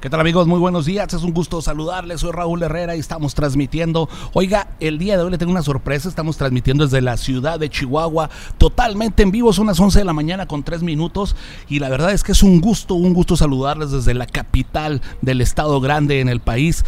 ¿Qué tal amigos? Muy buenos días, es un gusto saludarles, soy Raúl Herrera y estamos transmitiendo. Oiga, el día de hoy le tengo una sorpresa, estamos transmitiendo desde la ciudad de Chihuahua, totalmente en vivo, son las 11 de la mañana con 3 minutos y la verdad es que es un gusto, un gusto saludarles desde la capital del estado grande en el país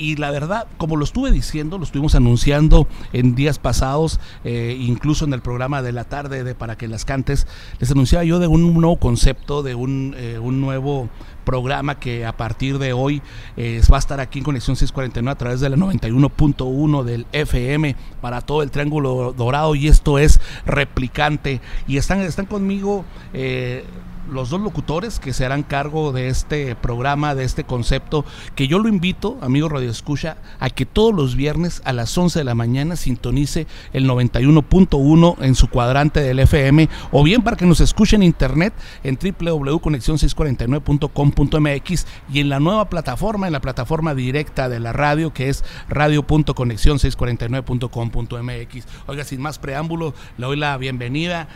y la verdad, como lo estuve diciendo, lo estuvimos anunciando en días pasados, eh, incluso en el programa de la tarde de Para que las cantes, les anunciaba yo de un nuevo concepto, de un, eh, un nuevo programa que a partir de hoy eh, va a estar aquí en Conexión 649 a través de la 91.1 del FM para todo el Triángulo Dorado y esto es replicante. Y están, están conmigo eh, los dos locutores que se harán cargo de este programa, de este concepto, que yo lo invito, amigo Radio Escucha, a que todos los viernes a las 11 de la mañana sintonice el 91.1 en su cuadrante del FM, o bien para que nos escuche en internet en www.conexion649.com.mx y en la nueva plataforma, en la plataforma directa de la radio, que es radio.conexion649.com.mx. Oiga, sin más preámbulo, le doy la bienvenida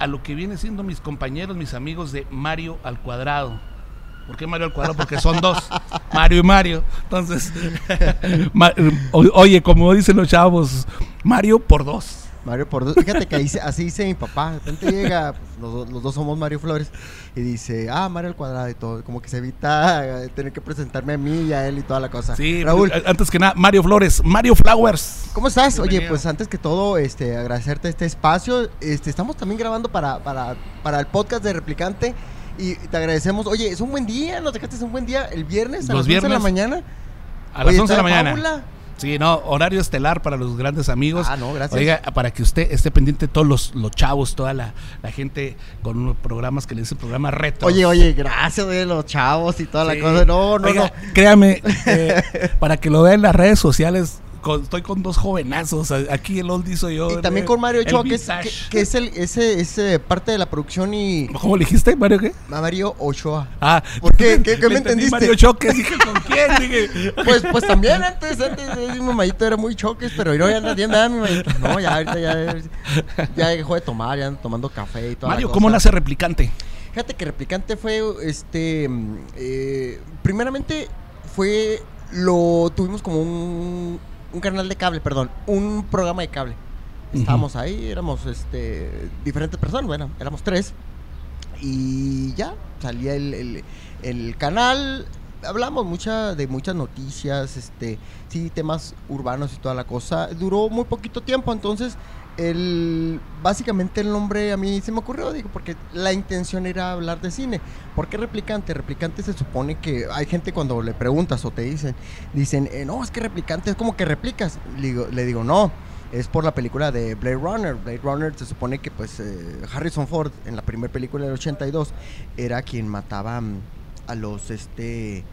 a lo que viene siendo mis compañeros, mis amigos de Mario al cuadrado. ¿Por qué Mario al cuadrado? Porque son dos, Mario y Mario. Entonces, oye, como dicen los chavos, Mario por dos. Mario por dos. Fíjate que así dice mi papá. De repente llega, pues, los, dos somos Mario Flores, y dice, ah, Mario al cuadrado y todo. Como que se evita tener que presentarme a mí y a él y toda la cosa. Sí, Raúl. Antes que nada, Mario Flores, Mario Flowers. ¿Cómo estás? Oye, pues antes que todo, este, agradecerte este espacio. Este, estamos también grabando para, para, para el podcast de Replicante. Y te agradecemos. Oye, es un buen día, nos dejaste un buen día el viernes a las 11 de la mañana. A las 11 de la mañana. Sí, no, horario estelar para los grandes amigos. Ah, no, gracias. Oiga, para que usted esté pendiente de todos los, los chavos, toda la, gente con unos programas que le dicen programa reto. Oye, oye, gracias de los chavos y toda la cosa. No, no, no. Créame, eh, para que lo vean en las redes sociales, estoy con dos jovenazos. Aquí el oldie soy yo. Y también con Mario Ochoa, que es, que, es el, ese, ese parte de la producción y. ¿Cómo le dijiste, Mario qué? Mario Ochoa. Ah, ¿por qué? ¿Qué, me entendiste? Mario Choques, dije, ¿con quién? Dije. Pues, pues también antes, antes, mi mamadito era muy choques, pero hoy ya anda bien, ¿verdad, mi mamadito? No, ya ahorita ya, ya dejó de tomar, ya anda tomando café y todo. Mario, ¿cómo nace Replicante? Fíjate que Replicante fue, este, eh, primeramente fue, lo tuvimos como un, un canal de cable, perdón, un programa de cable. Estábamos ahí, éramos este, diferentes personas, bueno, éramos tres. Y ya, salía el, el, canal, hablamos mucha, de muchas noticias, este, sí, temas urbanos y toda la cosa. Duró muy poquito tiempo, entonces el, básicamente el nombre a mí se me ocurrió, digo, porque la intención era hablar de cine. ¿Por qué replicante? Replicante se supone que hay gente cuando le preguntas o te dicen, dicen, eh, no, es que replicante es como que replicas. Le digo, no, es por la película de Blade Runner. Blade Runner se supone que pues eh, Harrison Ford en la primera película del 82 era quien mataba mm, a los, este,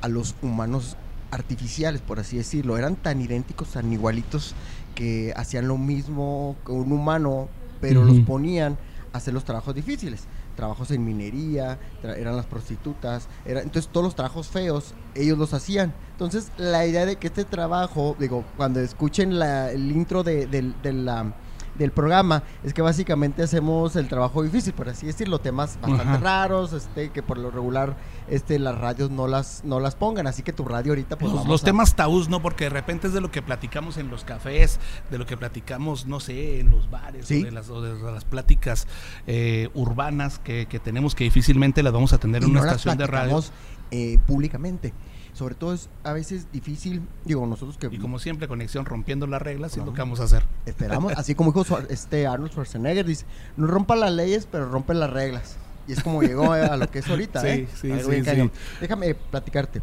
a los humanos artificiales, por así decirlo. Eran tan idénticos, tan igualitos que hacían lo mismo que un humano, pero los ponían a hacer los trabajos difíciles. Trabajos en minería, eran las prostitutas, era, entonces todos los trabajos feos ellos los hacían. Entonces la idea de que este trabajo, digo, cuando escuchen el intro de, de la del programa es que básicamente hacemos el trabajo difícil, por así decirlo, temas bastante raros, este, que por lo regular este, las radios no las, no las pongan, así que tu radio ahorita pues Los, temas tabús, ¿no? Porque de repente es de lo que platicamos en los cafés, de lo que platicamos, no sé, en los bares, o, de las, las, pláticas eh, urbanas que, tenemos que difícilmente las vamos a tener en una estación de radio. Eh, públicamente sobre todo es a veces difícil, digo, nosotros que... Y como siempre, conexión rompiendo las reglas es lo que vamos a hacer. Esperamos, así como dijo este Arnold Schwarzenegger, dice, no rompa las leyes, pero rompe las reglas. Y es como llegó a lo que es ahorita, Sí, ¿eh? sí, sí, sí. Déjame platicarte.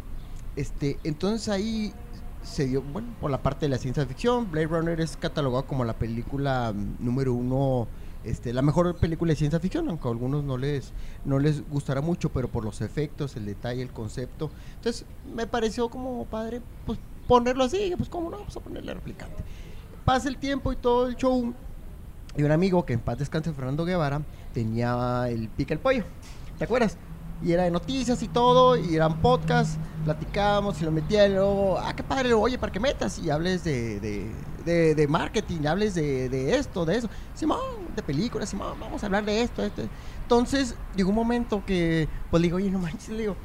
Este, entonces ahí se dio, bueno, por la parte de la ciencia ficción, Blade Runner es catalogado como la película mm, número uno, este, la mejor película de ciencia ficción, aunque a algunos no les, no les gustará mucho, pero por los efectos, el detalle, el concepto. Entonces, me pareció como padre, pues ponerlo así, pues cómo no, vamos a ponerle replicante. Pasa el tiempo y todo el show, y un amigo que en paz descanse, Fernando Guevara, tenía el Pica el Pollo. ¿Te acuerdas? Y era de noticias y todo, y eran podcasts, platicábamos y lo metía y luego, ah, qué padre, oye, para que metas y hables de, de, de, de marketing, hables de, de esto, de eso. Simón, de películas, Simón, vamos a hablar de esto, esto. Entonces, llegó un momento que, pues le digo, oye, no manches, le digo,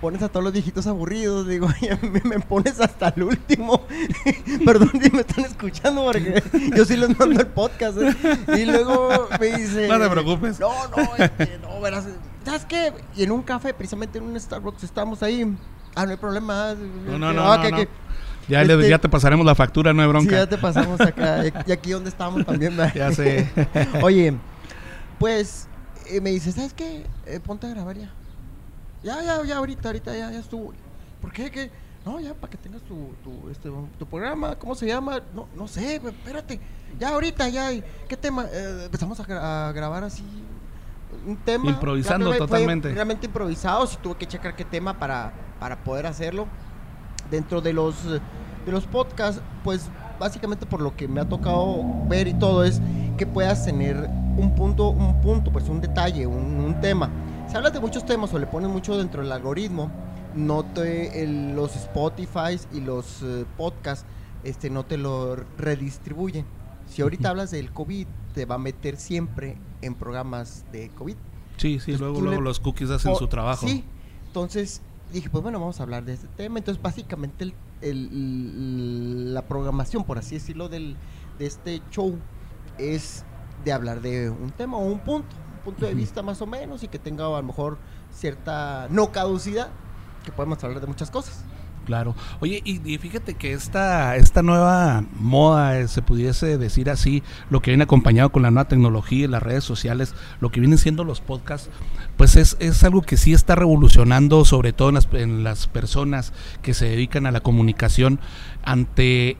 pones a todos los viejitos aburridos, digo, mí me pones hasta el último. Perdón si me están escuchando porque yo sí les mando el podcast. ¿eh? Y luego me dice... No te preocupes. No, no, este, no, verás, ¿sabes qué? Y en un café, precisamente en un Starbucks, estamos ahí. Ah, no hay problema. No, no, no, Ah, no, que- no. que- Ya, le- Este- ya te pasaremos la factura, no hay Sí, bronca. ya te pasamos acá. Y aquí donde estamos también, ¿verdad? Ya sé. Oye, pues eh, me dice, ¿sabes qué? Eh, ponte a grabar ya. Ya, ya, ya, ahorita, ahorita, ya, ya estuvo. ¿Por qué? ¿Qué? No, ya, para que tengas tu, tu, este, tu programa, ¿cómo se llama? No, no sé, espérate. Ya, ahorita, ya. ¿Qué tema? Eh, empezamos a, gra- a grabar así un tema. Improvisando Rápido, fue totalmente. Realmente improvisado, sí tuve que checar qué tema para, para poder hacerlo. Dentro de los, de los podcasts, pues básicamente por lo que me ha tocado ver y todo es que puedas tener un punto, un punto, pues un detalle, un, un tema. Si hablas de muchos temas o le pones mucho dentro del algoritmo, no te, el- los Spotify y los eh, podcasts este, no te lo redistribuyen. Si ahorita hablas del COVID, te va a meter siempre en programas de COVID. Sí, sí, Entonces, luego, luego le- los cookies hacen O- su trabajo. Sí, entonces dije, pues bueno, vamos a hablar de este tema. Entonces, básicamente, el- el- la programación, por así decirlo, del, de este show es de hablar de un tema o un punto, un punto de vista más o menos y que tenga a lo mejor cierta no caducidad, que podemos hablar de muchas cosas. Claro. Oye, y, fíjate que esta, esta nueva moda, eh, se pudiese decir así, lo que viene acompañado con la nueva tecnología y las redes sociales, lo que vienen siendo los podcasts, pues es, es algo que sí está revolucionando, sobre todo en las, en las personas que se dedican a la comunicación ante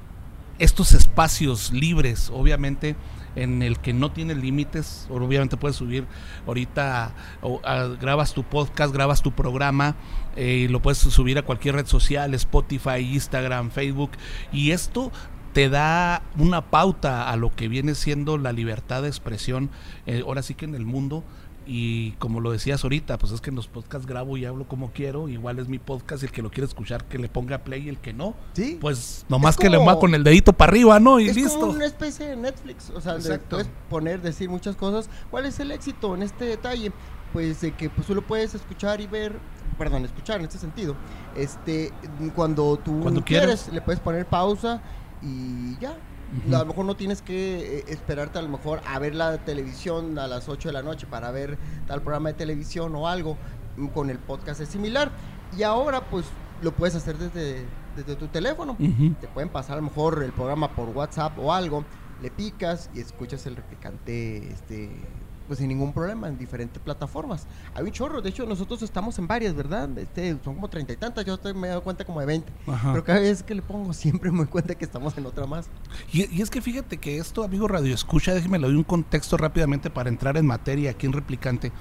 estos espacios libres, obviamente en el que no tienes límites, obviamente puedes subir ahorita, o, grabas tu podcast, grabas tu programa, eh, y lo puedes subir a cualquier red social, Spotify, Instagram, Facebook, y esto te da una pauta a lo que viene siendo la libertad de expresión, eh, ahora sí que en el mundo, y como lo decías ahorita, pues es que en los podcasts grabo y hablo como quiero, igual es mi podcast, y el que lo quiere escuchar que le ponga play y el que no, Sí. pues nomás Es que le como- va con el dedito para arriba, ¿no? Y es listo. como una especie de Netflix, o sea, Exacto. puedes poner, decir muchas cosas. ¿Cuál es el éxito en este detalle? Pues de que pues, tú lo puedes escuchar y ver, perdón, escuchar en este sentido, este, cuando tú Cuando quieres, le puedes poner pausa y ya. A lo mejor no tienes que eh, esperarte a lo mejor a ver la televisión a las 8 de la noche para ver tal programa de televisión o algo. Mm, Con el podcast es similar. Y ahora pues lo puedes hacer desde, desde tu teléfono te pueden pasar a lo mejor el programa por WhatsApp o algo, le picas y escuchas el replicante este pues sin ningún problema en diferentes plataformas. Hay un chorro, de hecho nosotros estamos en varias, ¿verdad? Este, son como treinta y tantas, yo estoy, me he dado cuenta como de 20. Ajá. Pero cada vez que le pongo siempre me doy cuenta que estamos en otra más. Y, y es que fíjate que esto, amigo Radio Escucha, déjeme le doy un contexto rápidamente para entrar en materia aquí en Replicante.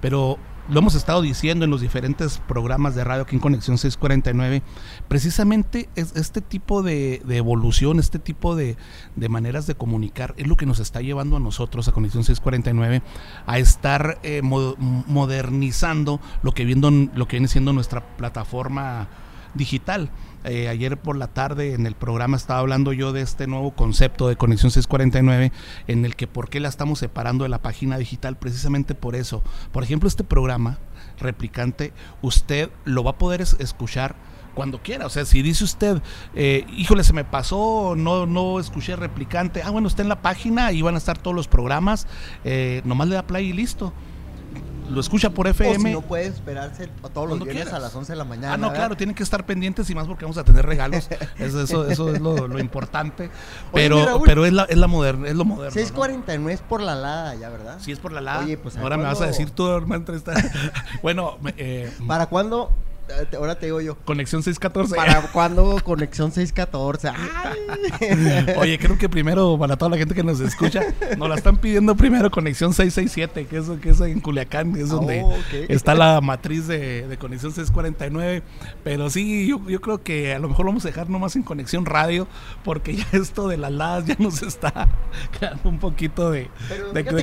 Pero lo hemos estado diciendo en los diferentes programas de radio aquí en Conexión 649. Precisamente es este tipo de, evolución, este tipo de, maneras de comunicar, es lo que nos está llevando a nosotros, a Conexión 649, a estar eh, mo- modernizando lo que, viendo, lo que viene siendo nuestra plataforma digital. Eh, ayer por la tarde en el programa estaba hablando yo de este nuevo concepto de Conexión 649 en el que por qué la estamos separando de la página digital precisamente por eso. Por ejemplo, este programa replicante, usted lo va a poder es- escuchar cuando quiera. O sea, si dice usted, eh, híjole, se me pasó, no, no escuché replicante, ah, bueno, está en la página y van a estar todos los programas, eh, nomás le da play y listo lo escucha por O FM. si no puede esperarse todos los viernes quieras. a las 11 de la mañana. Ah, no, ¿verdad? claro, tienen que estar pendientes y más porque vamos a tener regalos. Eso, eso, eso es lo, lo importante. Pero, pero es, la, es, la moderna, es lo moderno. ¿no? 649 es por la lada ya, ¿verdad? Sí, es por la la. Oye, pues, ¿a Ahora me vas a decir tú, hermano. está- bueno, eh, ¿Para cuándo? Ahora te digo yo. conexión 614. ¿Para cuándo conexión 614? ¡Ay! Oye, creo que primero, para toda la gente que nos escucha, nos la están pidiendo primero conexión 667, que es, que es en Culiacán, es Oh, donde ok. está la matriz de, de conexión 649. Pero sí, yo, yo creo que a lo mejor lo vamos a dejar nomás en conexión radio, porque ya esto de las ladas ya nos está creando un poquito de,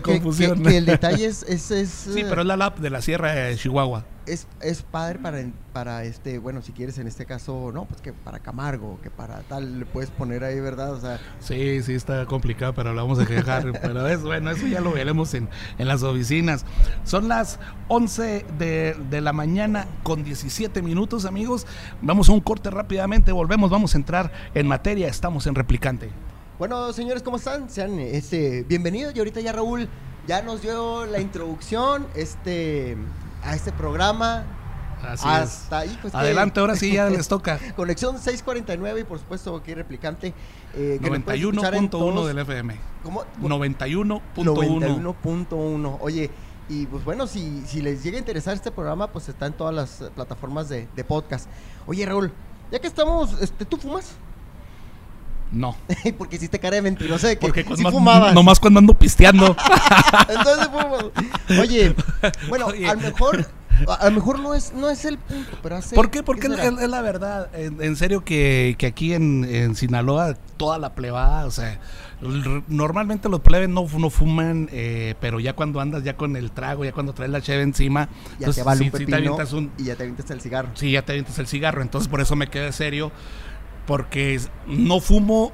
confusión. Que, que el detalle es, es, es, sí, pero es la LAP de la Sierra de Chihuahua. Es, es padre para, para este, bueno, si quieres en este caso, no, pues que para Camargo, que para tal, le puedes poner ahí, ¿verdad? O sea, Sí, sí, está complicado, pero lo vamos a dejar. pero es bueno, eso ya lo veremos en, en las oficinas. Son las 11 de, de la mañana con 17 minutos, amigos. Vamos a un corte rápidamente, volvemos, vamos a entrar en materia. Estamos en Replicante. Bueno, señores, ¿cómo están? Sean este, bienvenidos. Y ahorita ya Raúl ya nos dio la introducción este, a este programa. Así Hasta ahí, pues que- Adelante, ahora sí ya les toca. Conexión 649 y por supuesto aquí replicante. eh, que nos puedes escuchar en 91.1 todos- del FM. ¿Cómo? 91.1. 91.1. Oye, y pues bueno, si, si les llega a interesar este programa, pues está en todas las plataformas de, de podcast. Oye, Raúl, ya que estamos, este, ¿tú fumas? No, Porque hiciste cara de mentirosa de que porque sí cuando- fumabas. nomás cuando ando pisteando. Entonces fumas. Oye, bueno, Oye. a lo mejor, a, lo mejor no es, no es el punto, pero hace. ¿Por qué? Porque es, será? es- es la verdad. En, en serio que, que aquí en, en Sinaloa toda la plebada, o sea, normalmente los plebes no, no fuman, eh, pero ya cuando andas ya con el trago, ya cuando traes la cheve encima, ya entonces te vale sí- un sí te avientas un, y ya te avientas el cigarro. sí, ya te avientas el cigarro. Entonces por eso me quedé serio, porque no fumo,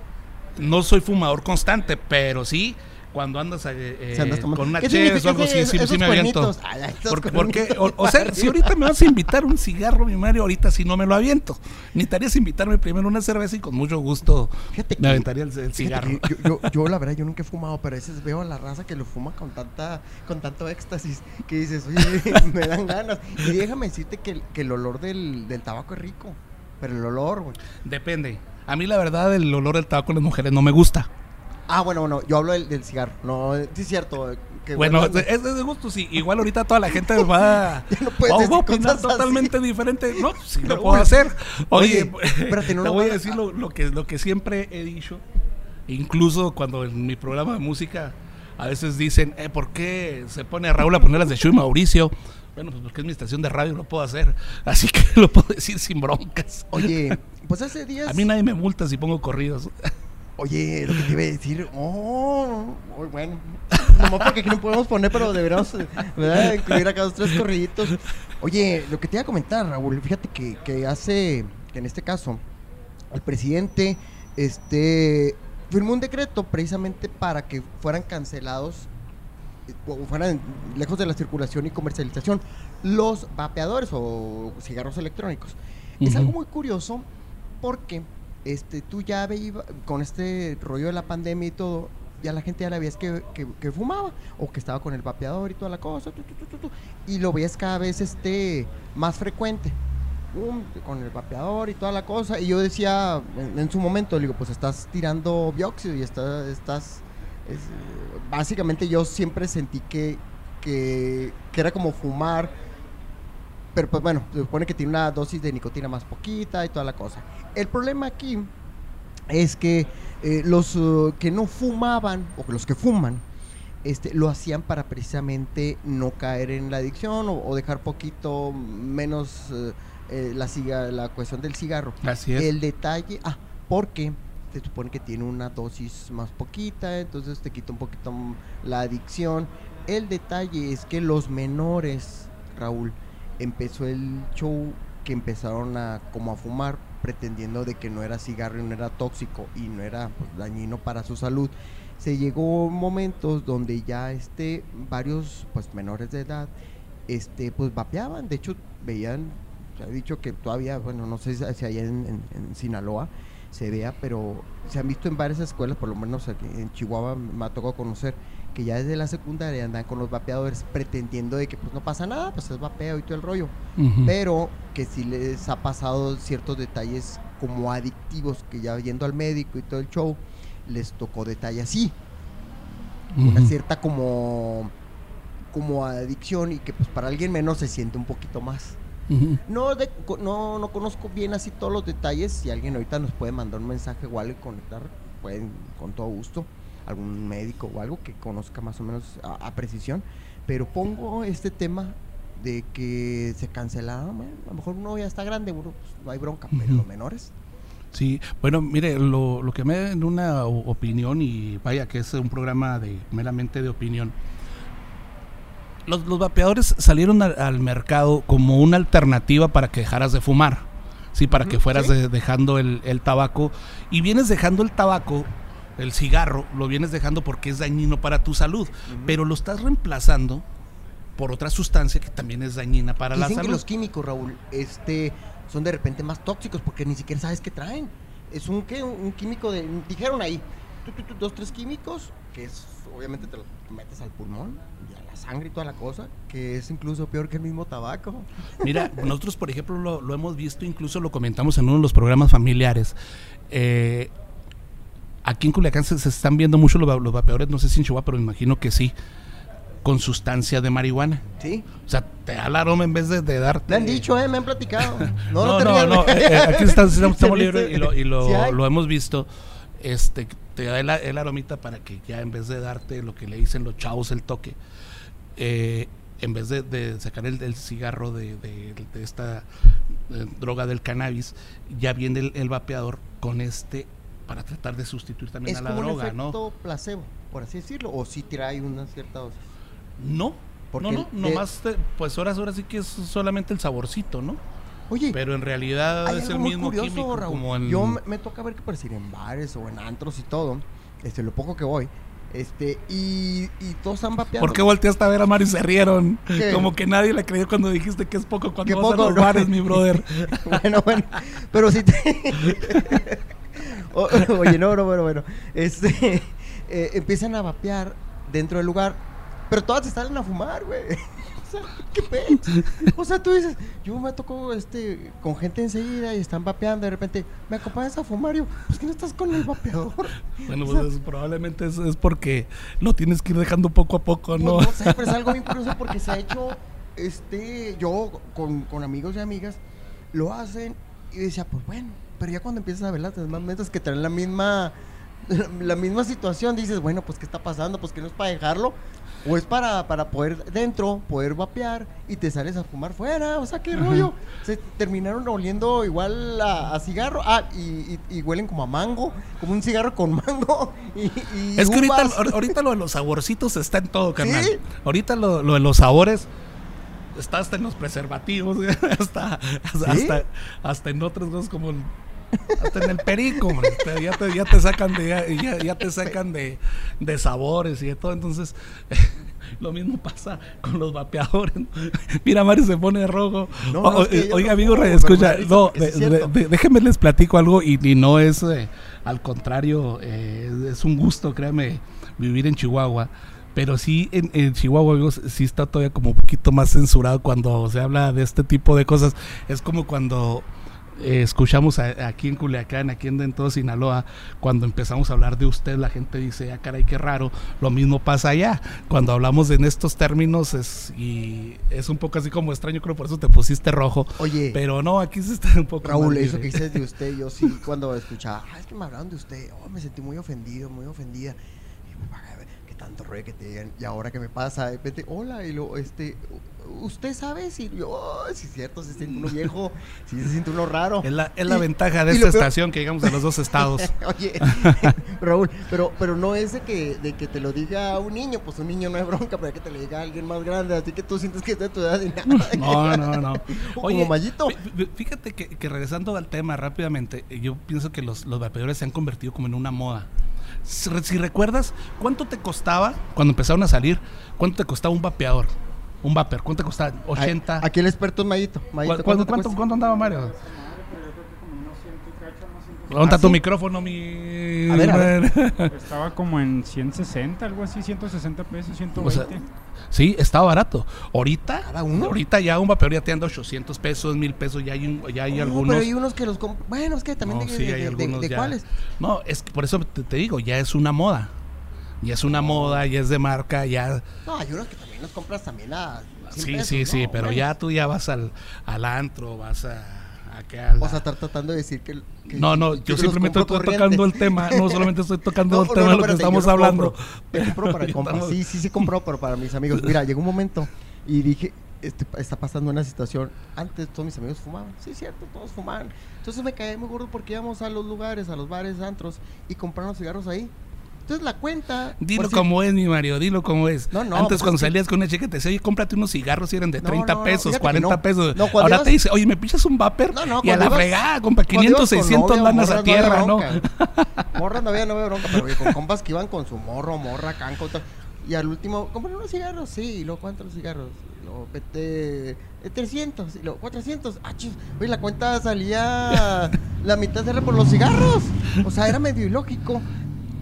no soy fumador constante, pero sí cuando andas eh, eh, Si andas tomando- con una ¿Qué cheve o algo así, sí, sí me aviento. Ay, esos Porque, porque, o, sea, si ahorita me vas a invitar un cigarro, mi Mario, ahorita si no me lo aviento. Necesitarías invitarme primero una cerveza y con mucho gusto Fíjate que- me aventaría el, cigarro. que Yo, yo, yo, la verdad, yo nunca he fumado, pero a veces veo a la raza que lo fuma con tanta, con tanto éxtasis, que dices, oye, me dan ganas. Y déjame decirte que, el- que el olor del, del tabaco es rico, pero el olor, güey. Depende. A mí la verdad el olor del tabaco en las mujeres no me gusta. Ah, bueno, bueno, yo hablo del, del cigarro. No, sí es cierto. Que Bueno, es, es de gusto, sí. Igual ahorita toda la gente va, Ya no va- a opinar así. totalmente diferente. No, sí lo puedo hacer. Oye, Oye, espérate, no te voy a decir lo, lo que, lo que siempre he dicho. Incluso cuando en mi programa de música a veces dicen, eh, ¿por qué se pone a Raúl a poner las de Chuy Mauricio? Bueno, pues porque es mi estación de radio, lo puedo hacer. Así que lo puedo decir sin broncas. Oye, pues hace días. A mí nadie me multa si pongo corridos. Oye, lo que te iba a decir. Oh, muy bueno. Nomás porque aquí no podemos poner, pero deberíamos ¿verdad? incluir acá dos, tres corriditos. Oye, lo que te iba a comentar, Raúl, fíjate que, que hace, que en este caso, el presidente este, firmó un decreto precisamente para que fueran cancelados fueran lejos de la circulación y comercialización los vapeadores o cigarros electrónicos. Es algo muy curioso porque este, tú ya veías con este rollo de la pandemia y todo, ya la gente ya la veías que, que- que fumaba o que estaba con el vapeador y toda la cosa, tu, tu, tu, tu, tu, y lo veías cada vez este, más frecuente. Con el vapeador y toda la cosa. Y yo decía en, en su momento, digo, pues estás tirando dióxido y está- estás... es, básicamente yo siempre sentí que, que, que era como fumar, pero pues bueno, se supone que tiene una dosis de nicotina más poquita y toda la cosa. El problema aquí es que eh, los uh, que no fumaban, o los que fuman, este, lo hacían para precisamente no caer en la adicción o, o dejar poquito menos eh, eh, la, ciga- la cuestión del cigarro. Así es. El detalle, ah, porque se supone que tiene una dosis más poquita, entonces te quita un poquito la adicción. El detalle es que los menores, Raúl, empezó el show que empezaron a como a fumar pretendiendo de que no era cigarro y no era tóxico y no era pues, dañino para su salud. Se llegó momentos donde ya este varios pues menores de edad este pues vapeaban, de hecho veían se ha dicho que todavía, bueno, no sé si allá en, en- en Sinaloa se vea, pero se han visto en varias escuelas, por lo menos aquí en Chihuahua me ha tocado conocer, que ya desde la secundaria andan con los vapeadores pretendiendo de que pues no pasa nada, pues es vapeo y todo el rollo. Pero que sí les ha pasado ciertos detalles como adictivos, que ya yendo al médico y todo el show, les tocó detalle así, una cierta como como adicción y que pues para alguien menos se siente un poquito más. No, de- no, no conozco bien así todos los detalles. Si alguien ahorita nos puede mandar un mensaje igual y conectar, pueden con todo gusto. Algún médico o algo que conozca más o menos a, a precisión. Pero pongo este tema de que se cancelaron. bueno, a lo mejor uno ya está grande, uno, pues, no hay bronca, pero los menores. Sí, bueno, mire, lo, lo que me da en una o- opinión, y vaya que es un programa de meramente de opinión, los, los vapeadores salieron al, al mercado como una alternativa para que dejaras de fumar, sí, para que fueras sí. de- dejando el, el tabaco, y vienes dejando el tabaco, el cigarro, lo vienes dejando porque es dañino para tu salud, pero lo estás reemplazando por otra sustancia que también es dañina para la Dicen que salud. los químicos, Raúl, este, son de repente más tóxicos porque ni siquiera sabes qué traen. Es un, ¿qué? un, un químico de. Dijeron ahí, dos, tres químicos, que es, obviamente te lo metes al pulmón y a la sangre y toda la cosa, que es incluso peor que el mismo tabaco. Mira, nosotros, por ejemplo, lo, lo hemos visto, incluso lo comentamos en uno de los programas familiares. Eh, aquí en Culiacán se, se están viendo mucho los, va- los vapeadores, no sé si en Chihuahua, pero me imagino que sí, con sustancia de marihuana. Sí. O sea, te da el aroma en vez de, de darte. Me han dicho, ¿eh? Me han platicado. No, no, No, no, no, eh, eh, aquí estamos, estamos, libres y, lo, y lo- Sí lo hemos visto. Este, te da el, el aromita para que ya en vez de darte lo que le dicen los chavos el toque, eh, en vez de, de sacar el, el cigarro de, de- de esta eh, droga del cannabis, ya viene el, el vapeador con este para tratar de sustituir también Es a la como un droga, efecto ¿no? placebo, por así decirlo, o si trae una cierta dosis. No, Porque no, no, nomás, te- pues ahora, ahora sí que es solamente el saborcito, ¿no? Oye, Pero en realidad es el mismo curioso, químico Raúl. como en... Yo me, me toca ver que por decir en bares o en antros y todo, este, lo poco que voy, este, y, y todos han vapeado. ¿Por qué volteaste a ver a Mario y se rieron? ¿Qué? Como que nadie le creyó cuando dijiste que es poco cuando vas poco, a los bares, mi brother. bueno, bueno, pero si te... O- oye, no, no, bueno, bueno, este, eh, empiezan a vapear dentro del lugar, pero todas se salen a fumar, güey. O sea, qué. O sea, tú dices, yo me tocó este, con gente enseguida y están vapeando, de repente, ¿me acompañas a fumar? Yo, pues que no estás con el vapeador. Bueno, O sea, pues es- probablemente es, es porque lo tienes que ir dejando poco a poco, Pues, ¿no? no sé, pero es algo bien curioso porque se ha hecho, este, yo con, con amigos y amigas, lo hacen y decía, pues bueno, pero ya cuando empiezas a ver las demás metas que traen la misma, la misma situación, dices, bueno, pues qué está pasando, pues que no es para dejarlo, o es para, para poder dentro, poder vapear y te sales a fumar fuera, o sea, qué rollo. Se terminaron oliendo igual a, a cigarro, ah, y, y- y huelen como a mango, como un cigarro con mango. Y, y Es que ahorita, ahorita lo de los saborcitos está en todo, carnal. ¿Sí? Ahorita lo, lo de los sabores está hasta en los preservativos, hasta, hasta, ¿Sí? hasta, hasta en otras cosas como hasta en el perico, hombre. Te- ya, te, ya te sacan de ya, te sacan de, de sabores y de todo. Entonces, lo mismo pasa con los vapeadores. Mira, Mario se pone rojo. No, O- no, es que yo oiga, no amigo, puedo, escucha, no, de- de- déjenme les platico algo y, y no es eh, al contrario, eh, es un gusto, créame, vivir en Chihuahua. Pero sí, en, en Chihuahua, amigos, sí está todavía como un poquito más censurado cuando se habla de este tipo de cosas. Es como cuando eh, escuchamos a- aquí en Culiacán, aquí en, todo Sinaloa, cuando empezamos a hablar de usted, la gente dice, ah, caray, qué raro. Lo mismo pasa allá. Cuando hablamos en estos términos es, y es un poco así como extraño, creo por eso te pusiste rojo. Oye, Pero no, aquí se está un poco Raúl, eso que dices de usted, yo sí, cuando escuchaba, ah, es que me hablaron de usted, oh, me sentí muy ofendido, muy ofendida. Y yo, "Ah, qué tanto rollo que te digan, y ahora que me pasa, de repente, hola, y lo, este, ¿usted sabe si, yo, oh, si es cierto, se siente uno viejo, si se siente uno raro? Es la, es la Y- ventaja de esta estación que llegamos a los dos estados. Oye, Raúl, pero, pero no es de que, de que te lo diga un niño, pues un niño no es bronca, pero que te lo diga alguien más grande, así que tú sientes que es de tu edad y nada. No, no, no. O como Mayito. fí- fí- Fíjate que, que regresando al tema rápidamente, yo pienso que los, los vapeadores se han convertido como en una moda. Si recuerdas, ¿cuánto te costaba cuando empezaron a salir? ¿Cuánto te costaba un vapeador? Un vapor, ¿cuánto te costaba? 80. Aquí el experto es Mayito. Mayito ¿Cu- ¿Cuánto, cuánto, cuánto andaba Mario? ¿Dónde está ¿Ah, tu sí? micrófono, mi. A ver, a ver. Estaba como en 160, algo así, 160 pesos, 120. O sea, Sí, estaba barato. Ahorita, ¿Cada uno? ahorita ya un vapeador ya te anda 800 pesos, 1000 pesos, ya hay, un- ya hay No, algunos. Pero hay unos que los Bueno, es que también No, de, sí, de- hay de- de cuáles. No, es que por eso te, te digo, ya es una moda. Ya es una moda, ya es de marca, ya. No, hay unos que también los compras también a 100 Sí, pesos, sí, sí, pero ya tú ya vas al, al antro, vas a. acá a la- a estar tratando de decir que... que- No, no, que yo simplemente estoy corriente. tocando el tema, no solamente estoy tocando No, el no, tema de lo que estamos hablando. compro. Te compro para. Estamos- Sí, sí, sí compro, pero para mis amigos. Mira, llegó un momento y dije, este, está pasando una situación. Antes todos mis amigos fumaban. Sí, cierto, todos fumaban. Entonces me caí muy gordo porque íbamos a los lugares, a los bares, antros y compraron cigarros ahí. Entonces la cuenta... Dilo si- como es, mi Mario, dilo como es. No, no, Antes pues cuando que- salías con una chica te decía, oye, cómprate unos cigarros y eran de No, 30 no, no, pesos, fíjate que 40 no. pesos. Ahora ibas- te dice, oye, ¿me pichas un vapor? Y a la fregada, compa, cuando 500, ibas con 600 novia lanas a tierra, ¿no? Morras no había, no había bronca, pero oye, con compas que iban con su morro, morra, canco. Y al último, ¿compran unos cigarros? Sí, y luego, ¿cuántos cigarros? Vete, eh, 300, y luego, 400. Ah, chis, oye, la cuenta salía, la mitad era por los cigarros. O sea, era medio ilógico.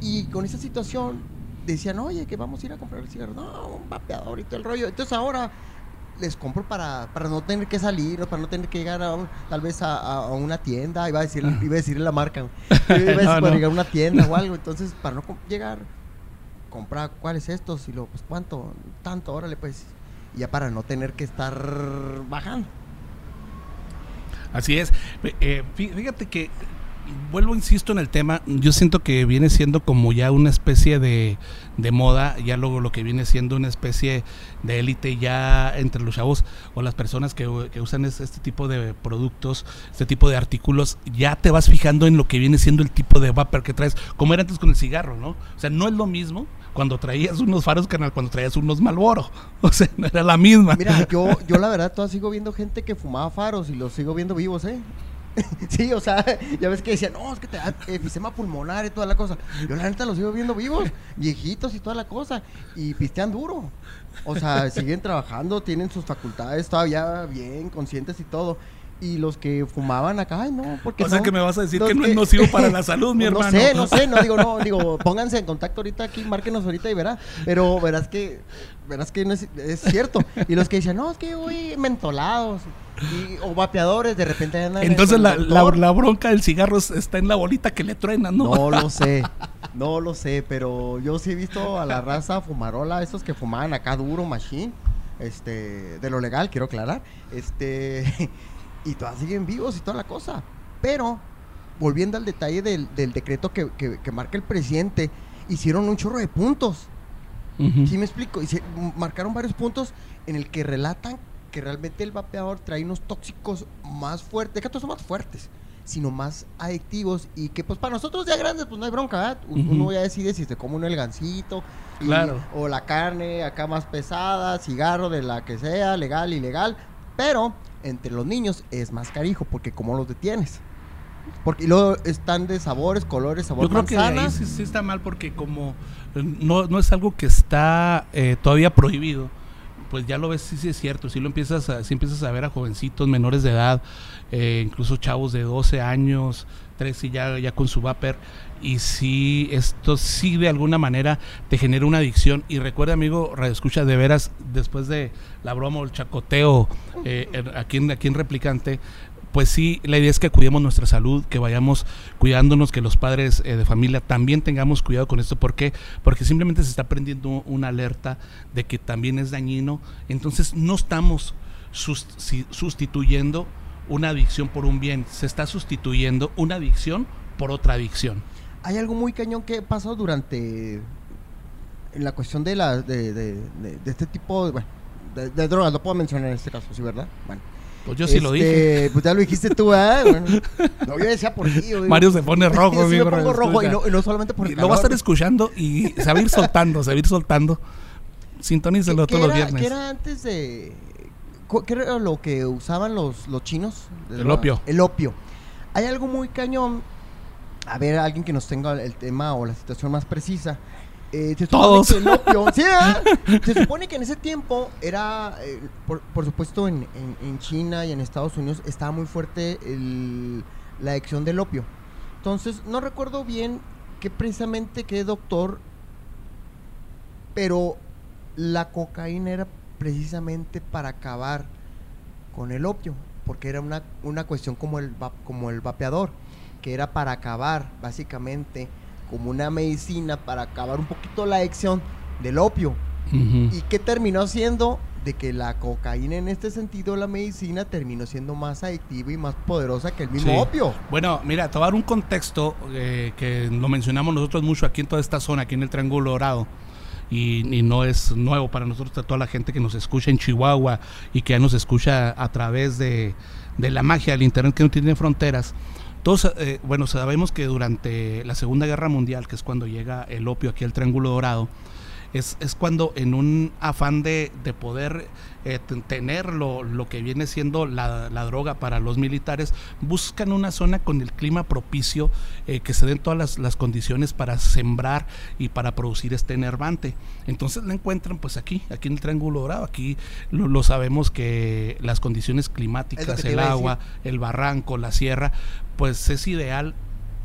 Y con esa situación, decían, oye, que vamos a ir a comprar el cigarro. No, un vapeador y todo el rollo. Entonces ahora les compro para, para no tener que salir, para no tener que llegar a un- tal vez a, una tienda, iba a decir, iba a decirle la marca, iba a decir No, para no. llegar a una tienda o algo, entonces para no llegar, comprar cuáles estos y luego, pues cuánto, tanto, órale pues, y ya para no tener que estar bajando. Así es. Eh, fí- fíjate que vuelvo, insisto en el tema, yo siento que viene siendo como ya una especie de, de moda, ya luego lo que viene siendo una especie de élite ya entre los chavos o las personas que, que usan es- este tipo de productos, este tipo de artículos, ya te vas fijando en lo que viene siendo el tipo de vapor que traes, como era antes con el cigarro, ¿no? O sea, no es lo mismo cuando traías unos faros canal, cuando traías unos Malboro, o sea, no era la misma. Mira, yo, yo la verdad todavía sigo viendo gente que fumaba faros y los sigo viendo vivos, ¿eh? sí, o sea, ya ves que decían, no, es que te da efisema pulmonar y toda la cosa. Yo la neta los sigo viendo vivos, viejitos y toda la cosa, y pistean duro. O sea, siguen trabajando, tienen sus facultades todavía bien, conscientes y todo. Y los que fumaban acá, ay, no, porque O sea no. que me vas a decir que no es nocivo para la salud, mi no hermano. sé, no sé, no digo, no, digo, pónganse en contacto ahorita aquí, márquenos ahorita y verá. Pero verás que, verás que no es, es cierto. Y los que dicen, no, es que voy mentolados y, o vapeadores, de repente andan Entonces la, la, doctor. la bronca del cigarro es- está en la bolita que le truena, ¿no? No lo sé, no lo sé, pero yo sí he visto a la raza fumarola, esos que fumaban acá duro, machine, este, de lo legal, quiero aclarar, este, y todas siguen vivos y toda la cosa. Pero, volviendo al detalle del, del decreto que, que- que marca el presidente, hicieron un chorro de puntos. ¿Sí me explico? Y se marcaron varios puntos en el que relatan que realmente el vapeador trae unos tóxicos más fuertes, deja todos son más fuertes, sino más adictivos y que pues para nosotros ya grandes pues no hay bronca, ¿verdad? U- Ujú. Uno ya decide si se come uno el gancito y- Claro. o la carne acá más pesada, cigarro de la que sea, legal, ilegal, pero entre los niños es más carijo porque como los detienes. Porque y luego están de sabores, colores, sabor Yo creo que ahí sí, sí está mal porque como eh, no, no es algo que está eh, todavía prohibido, pues ya lo ves, sí, sí es cierto, si lo empiezas a, empiezas a ver a jovencitos menores de edad, eh, incluso chavos de 12 años, 13 ya, ya con su vapor, y sí, esto sí de alguna manera te genera una adicción. Y recuerda, amigo, Escucha, de veras, después de la broma o el chacoteo eh, aquí, en, aquí en Replicante, pues sí, la idea es que cuidemos nuestra salud, que vayamos cuidándonos, que los padres eh, de familia también tengamos cuidado con esto. ¿Por qué? Porque simplemente se está prendiendo una alerta de que también es dañino. Entonces no estamos sustituyendo una adicción por un bien, se está sustituyendo una adicción por otra adicción. hay algo muy cañón que pasó durante la cuestión de la de, de- de- de este tipo de, bueno, de drogas, lo puedo mencionar en este caso, ¿sí, verdad? Bueno. Pues yo sí lo Este, dije. Pues ya lo dijiste tú, ¿eh? Bueno, no, yo decía por ti. yo Mario se pone rojo, sí, me pongo rojo y no, y no solamente por el lo va a estar escuchando y se va a ir soltando, se va a ir soltando. Sintonícelo ¿Qué- todos qué los era- viernes. ¿Qué era antes de qué era lo que usaban los, los chinos? El opio. El opio. Hay algo muy cañón. A ver, alguien que nos tenga el tema o la situación más precisa. Eh, se supone Todos. que el opio, sí, se supone que en ese tiempo era, eh, por, por supuesto, en, en- en China y en Estados Unidos estaba muy fuerte el- la adicción del opio. Entonces, no recuerdo bien qué precisamente qué doctor, pero la cocaína era precisamente para acabar con el opio, porque era una, una cuestión como el, como el vapeador, que era para acabar básicamente como una medicina para acabar un poquito la adicción del opio. ¿Y qué terminó siendo? De que la cocaína en este sentido, la medicina, terminó siendo más adictiva y más poderosa que el mismo Sí. opio. Bueno, mira, te voy a dar un contexto eh, que lo mencionamos nosotros mucho aquí en toda esta zona, aquí en el Triángulo Dorado. Y, y no es nuevo para nosotros, toda la gente que nos escucha en Chihuahua y que ya nos escucha a través de, de la magia del Internet que no tiene fronteras. Todos, eh, bueno, sabemos que durante la Segunda Guerra Mundial, que es cuando llega el opio aquí al Triángulo Dorado, es, es cuando en un afán de, de poder eh, ten- tener lo, lo que viene siendo la, la droga para los militares, buscan una zona con el clima propicio, eh, que se den todas las, las condiciones para sembrar y para producir este enervante. Entonces la encuentran pues aquí, aquí en el Triángulo Dorado, aquí lo, lo sabemos que las condiciones climáticas, el agua, el barranco, la sierra, pues es ideal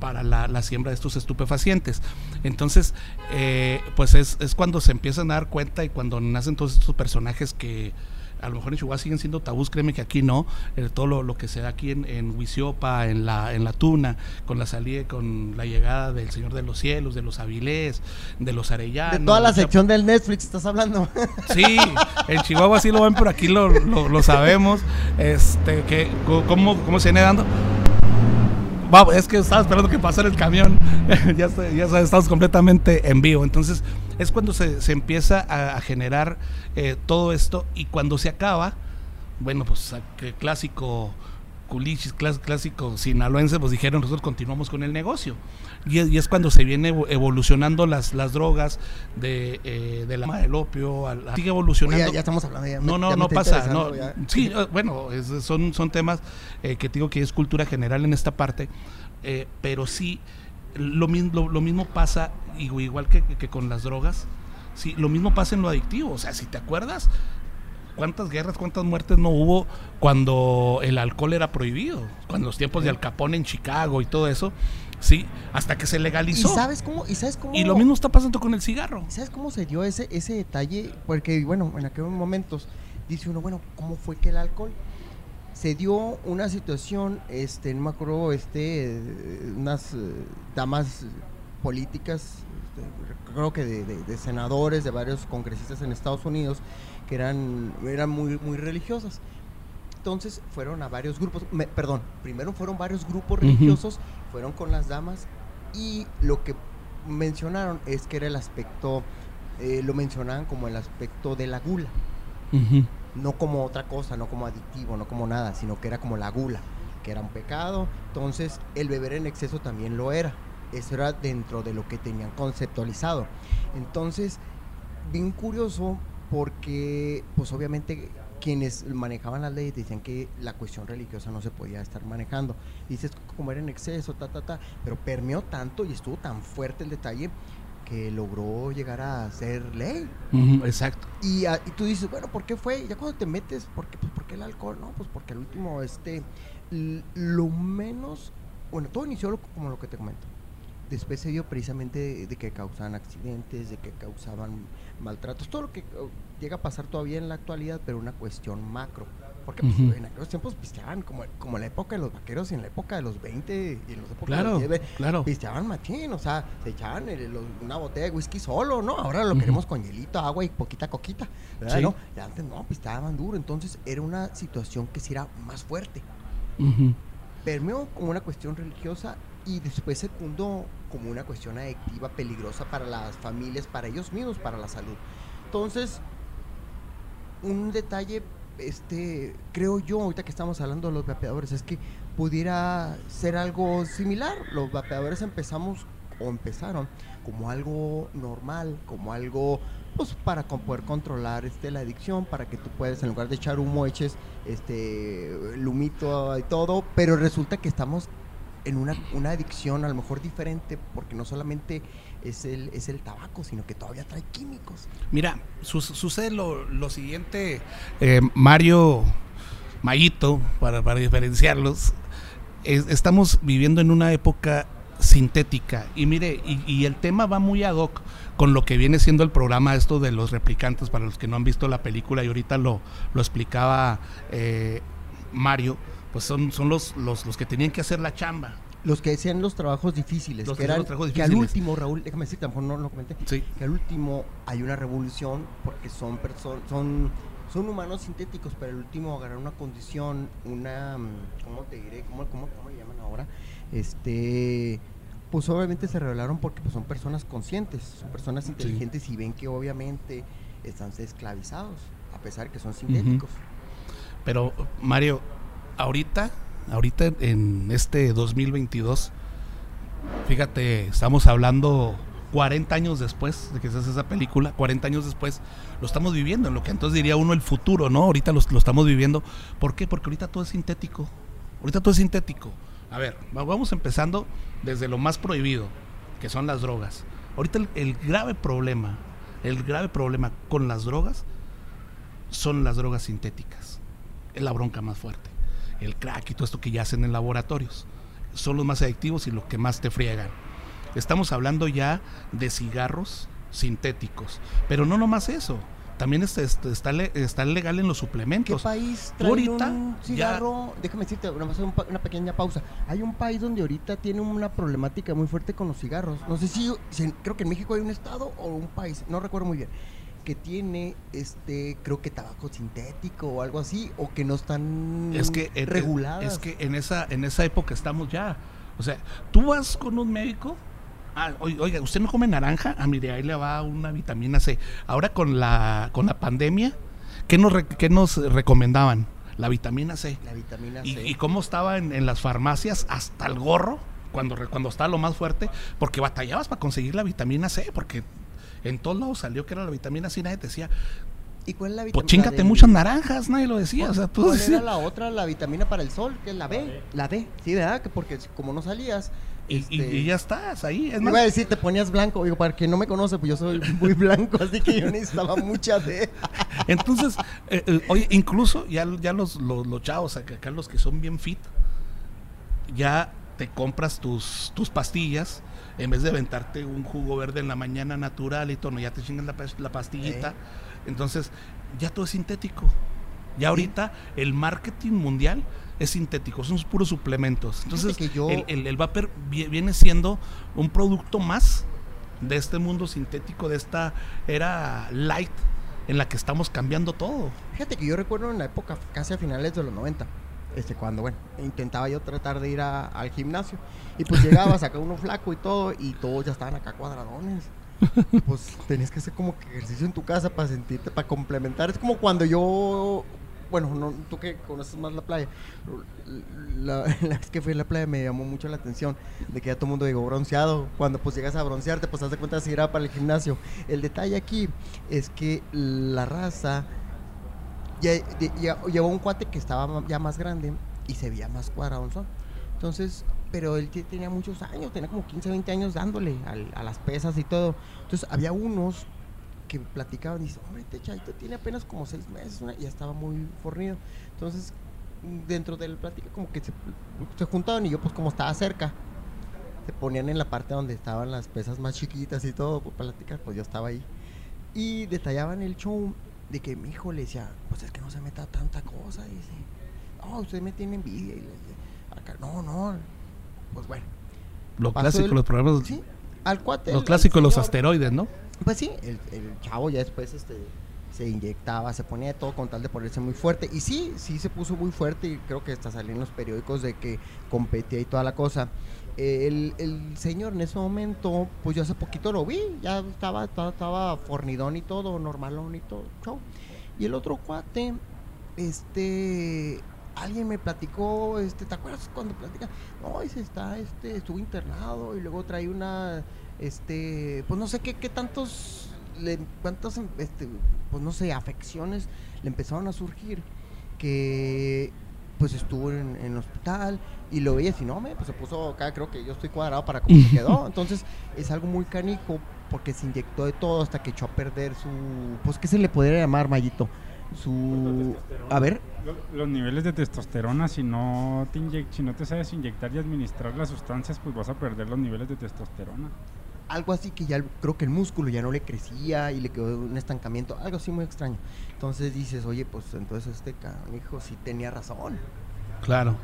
para la, la siembra de estos estupefacientes. Entonces, eh, pues es, es cuando se empiezan a dar cuenta y cuando nacen todos estos personajes que a lo mejor en Chihuahua siguen siendo tabús, créeme que aquí no, Eh, todo lo, lo que se da aquí en, en en la, en la Tuna, con la salida, con la llegada del Señor de los Cielos, de los Avilés, de los Arellanos. De toda la sección del Netflix estás hablando. Sí, en Chihuahua sí lo ven, pero aquí lo, lo, lo sabemos. Este, que, ¿cómo, ¿Cómo se viene dando? Va, es que estaba esperando que pasara el camión. ya, ya estamos completamente en vivo. Entonces, es cuando se, se empieza a, generar eh, todo esto y cuando se acaba, bueno, pues que clásico culichis, clás- clásico sinaloense, pues dijeron, nosotros continuamos con el negocio. Y es, y es cuando se viene evo- evolucionando las, las drogas de, eh, de la del opio, a la- sigue evolucionando. Oye, ya estamos hablando. Ya me- No, no, ya me no pasa. No, ya. sí, eh, bueno, es- son, son temas eh, que digo que es cultura general en esta parte, eh, pero sí, lo, lo, lo mismo pasa, igu- igual que, que con las drogas, sí, lo mismo pasa en lo adictivo. O sea, si te acuerdas, ¿cuántas guerras, cuántas muertes no hubo cuando el alcohol era prohibido? Cuando los tiempos de Al Capone en Chicago y todo eso, sí, hasta que se ¿Y legalizó. sabes cómo? ¿Y sabes cómo? Y lo mismo está pasando con el cigarro. ¿Sabes cómo se dio ese, ese detalle? Porque, bueno, en aquellos momentos dice uno, bueno, ¿cómo fue que el alcohol? Se dio una situación, este, no me acuerdo, este, unas eh, damas políticas, este, creo que de, de- de senadores, de varios congresistas en Estados Unidos, que eran, eran muy, muy religiosas. Entonces fueron a varios grupos, me- perdón, primero fueron varios grupos Ujú. religiosos, fueron con las damas y lo que mencionaron es que era el aspecto, eh, lo mencionaban como el aspecto de la gula, Ujú. no como otra cosa, no como adictivo, no como nada, sino que era como la gula, que era un pecado, entonces el beber en exceso también lo era, eso era dentro de lo que tenían conceptualizado. Entonces, bien curioso porque pues obviamente quienes manejaban las leyes decían que la cuestión religiosa no se podía estar manejando. Dices comer en exceso, ta, ta, ta, pero permeó tanto y estuvo tan fuerte el detalle que logró llegar a ser ley. Exacto. Y, ah, y tú dices, bueno, ¿por qué fue? Ya cuando te metes, ¿por qué, pues, ¿por qué el alcohol? No, pues porque el último, este, lo menos, bueno, todo inició lo- como lo que te comento. Después se dio precisamente de, de que causaban accidentes, de que causaban maltratos, todo lo que oh, llega a pasar todavía en la actualidad, pero una cuestión macro. Porque pues, en aquellos tiempos pisteaban como, como en la época de los vaqueros y en la época de los 20 y en la época Claro, de los 10, claro. pisteaban machín, o sea, se echaban el- los- una botella de whisky solo, ¿no? Ahora lo queremos con hielito, agua y poquita coquita, ¿verdad? Sí. ¿No? Y antes no, pisteaban duro, entonces era una situación que sí era más fuerte. Ujú. Permeó como una cuestión religiosa y después secundó como una cuestión adictiva peligrosa para las familias, para ellos mismos, para la salud. Entonces, un detalle, este, creo yo, ahorita que estamos hablando de los vapeadores, es que pudiera ser algo similar. Los vapeadores empezamos o empezaron como algo normal, como algo pues para poder controlar este la adicción, para que tú puedas en lugar de echar humo eches este lumito y todo, pero resulta que estamos en una, una adicción a lo mejor diferente porque no solamente es el, es el tabaco, sino que todavía trae químicos. Mira, su- sucede lo, lo siguiente, eh, Mario, Mayito, para, para diferenciarlos, es- estamos viviendo en una época sintética. Y mire, y, y el tema va muy ad hoc con lo que viene siendo el programa esto de los replicantes, para los que no han visto la película, y ahorita lo, lo explicaba eh, Mario, pues son, son los, los, los que tenían que hacer la chamba. Los que hacían los trabajos difíciles, Los que, que eran, los trabajos que al difíciles. último, Raúl, déjame lo mejor no lo comenté, Sí. que al último hay una revolución porque son personas, son, son humanos sintéticos, pero al último agarrar una condición, una, mm, ¿cómo te diré? ¿Cómo, cómo, cómo le llaman ahora? Este, pues obviamente se revelaron porque pues, son personas conscientes, son personas inteligentes y ven que obviamente están esclavizados, a pesar que son sintéticos. Pero, Mario, ahorita, ahorita en este 2022, fíjate, estamos hablando 40 años después de que se hace esa película, 40 años después, lo estamos viviendo, en lo que entonces diría uno el futuro, ¿no? Ahorita lo, lo estamos viviendo. ¿Por qué? Porque ahorita todo es sintético. Ahorita todo es sintético. A ver, va- vamos empezando desde lo más prohibido, que son las drogas. Ahorita el grave problema, el grave problema con las drogas son las drogas sintéticas. Es la bronca más fuerte. El crack y todo esto que ya hacen en laboratorios. Son los más adictivos y los que más te friegan. Estamos hablando ya de cigarros sintéticos. Pero no nomás eso. También está, está, está le- está legal en los ¿Qué suplementos. país Tú trae ahorita un ya- cigarro? Déjame decirte, una pequeña pausa. Hay un país donde ahorita tiene una problemática muy fuerte con los cigarros. No sé si, si- creo que en México hay un estado o un país, no recuerdo muy bien, que tiene, este, creo que tabaco sintético o algo así, o que no están es que en- reguladas. es que en esa en esa época estamos ya. O sea tú vas con un médico ah, oi- oiga usted no come naranja ah mire ahí le va una vitamina C. Ahora con la con la pandemia qué nos re- qué nos recomendaban la vitamina C. La vitamina y, C. y cómo estaba en, en las farmacias hasta el gorro cuando cuando estaba lo más fuerte porque batallabas para conseguir la vitamina C porque en todos lados salió que era la vitamina C y nadie te decía ¿Y cuál es la pues vitamina? chingate muchas naranjas nadie lo decía o sea tú ¿Cuál decías- era la otra, la vitamina para el sol? Que es la B. La D, sí, ¿verdad? Que porque como no salías... y, este, y ya estás ahí es más, Iba a decir, te ponías blanco. Digo, para quien no me conoce, pues yo soy muy blanco, así que yo necesitaba mucha de. Entonces, eh, eh, oye, incluso ya, ya los, los, los chavos, acá, acá los que son bien fit, ya te compras tus, tus pastillas, en vez de aventarte un jugo verde en la mañana natural y todo, no, ya te chingan la, pas- la pastillita. Eh. Entonces, ya todo es sintético. Ya ahorita el marketing mundial es sintético, son puros suplementos. Entonces, que yo- el, el, el vapor vi- viene siendo un producto más de este mundo sintético, de esta era light en la que estamos cambiando todo. Fíjate que yo recuerdo en la época, casi a finales de los 90, este, cuando, bueno, intentaba yo tratar de ir a- al gimnasio. Y pues llegaba, sacaba uno flaco y todo, y todos ya estaban acá cuadradones. Y, Pues tenías que hacer como que ejercicio en tu casa para sentirte, para complementar. Es como cuando yo, bueno, no, tú que conoces más la playa, la, la vez que fui a la playa me llamó mucho la atención de que ya todo el mundo llegó bronceado. Cuando pues llegas a broncearte, pues haz de cuenta si era para el gimnasio. El detalle aquí es que la raza llevó un cuate que estaba ya más grande y se veía más cuadradonzón. Entonces, pero él te- tenía muchos años, tenía como 15, 20 años dándole a las pesas y todo. Entonces, había unos que platicaban y dicen, hombre, este chavito tiene apenas como 6 meses y ya estaba muy fornido. Entonces, dentro del plática como que se, juntaban y yo pues como estaba cerca, se ponían en la parte donde estaban las pesas más chiquitas y todo, pues, platicar, pues yo estaba ahí. Y detallaban el show de que mi hijo le decía, pues es que no se meta tanta cosa, dice. No, usted me tiene envidia. Y le dice, acá, no, no. Pues bueno. Lo clásico, los programas, Sí, al cuate. lo clásico los asteroides, ¿no? Pues sí, el, el chavo ya después este, se inyectaba, se ponía todo con tal de ponerse muy fuerte. Y sí, sí se puso muy fuerte y creo que hasta salió en los periódicos de que competía y toda la cosa. El, el señor en ese momento, pues yo hace poquito lo vi, ya estaba, estaba, estaba fornidón y todo, normalón y todo, show. Y el otro cuate, este, alguien me platicó, este, ¿te acuerdas cuando platica? No, dice, está, este, estuvo internado y luego trae una, este, pues no sé qué, qué tantos, le, cuántas, este, pues no sé, afecciones le empezaron a surgir que pues estuvo en, en el hospital y lo veía y no, me, pues se puso acá, creo que yo estoy cuadrado para cómo se quedó. Entonces es algo muy canijo porque se inyectó de todo hasta que echó a perder su, pues qué se le podría llamar, Mayito, su... A ver, Lo- Los niveles de testosterona, si no, te inyec- si no te sabes inyectar y administrar las sustancias, pues vas a perder los niveles de testosterona. algo así que ya creo que el músculo ya no le crecía y le quedó un estancamiento, algo así muy extraño. Entonces dices, oye, pues entonces este hijo sí tenía razón. Claro.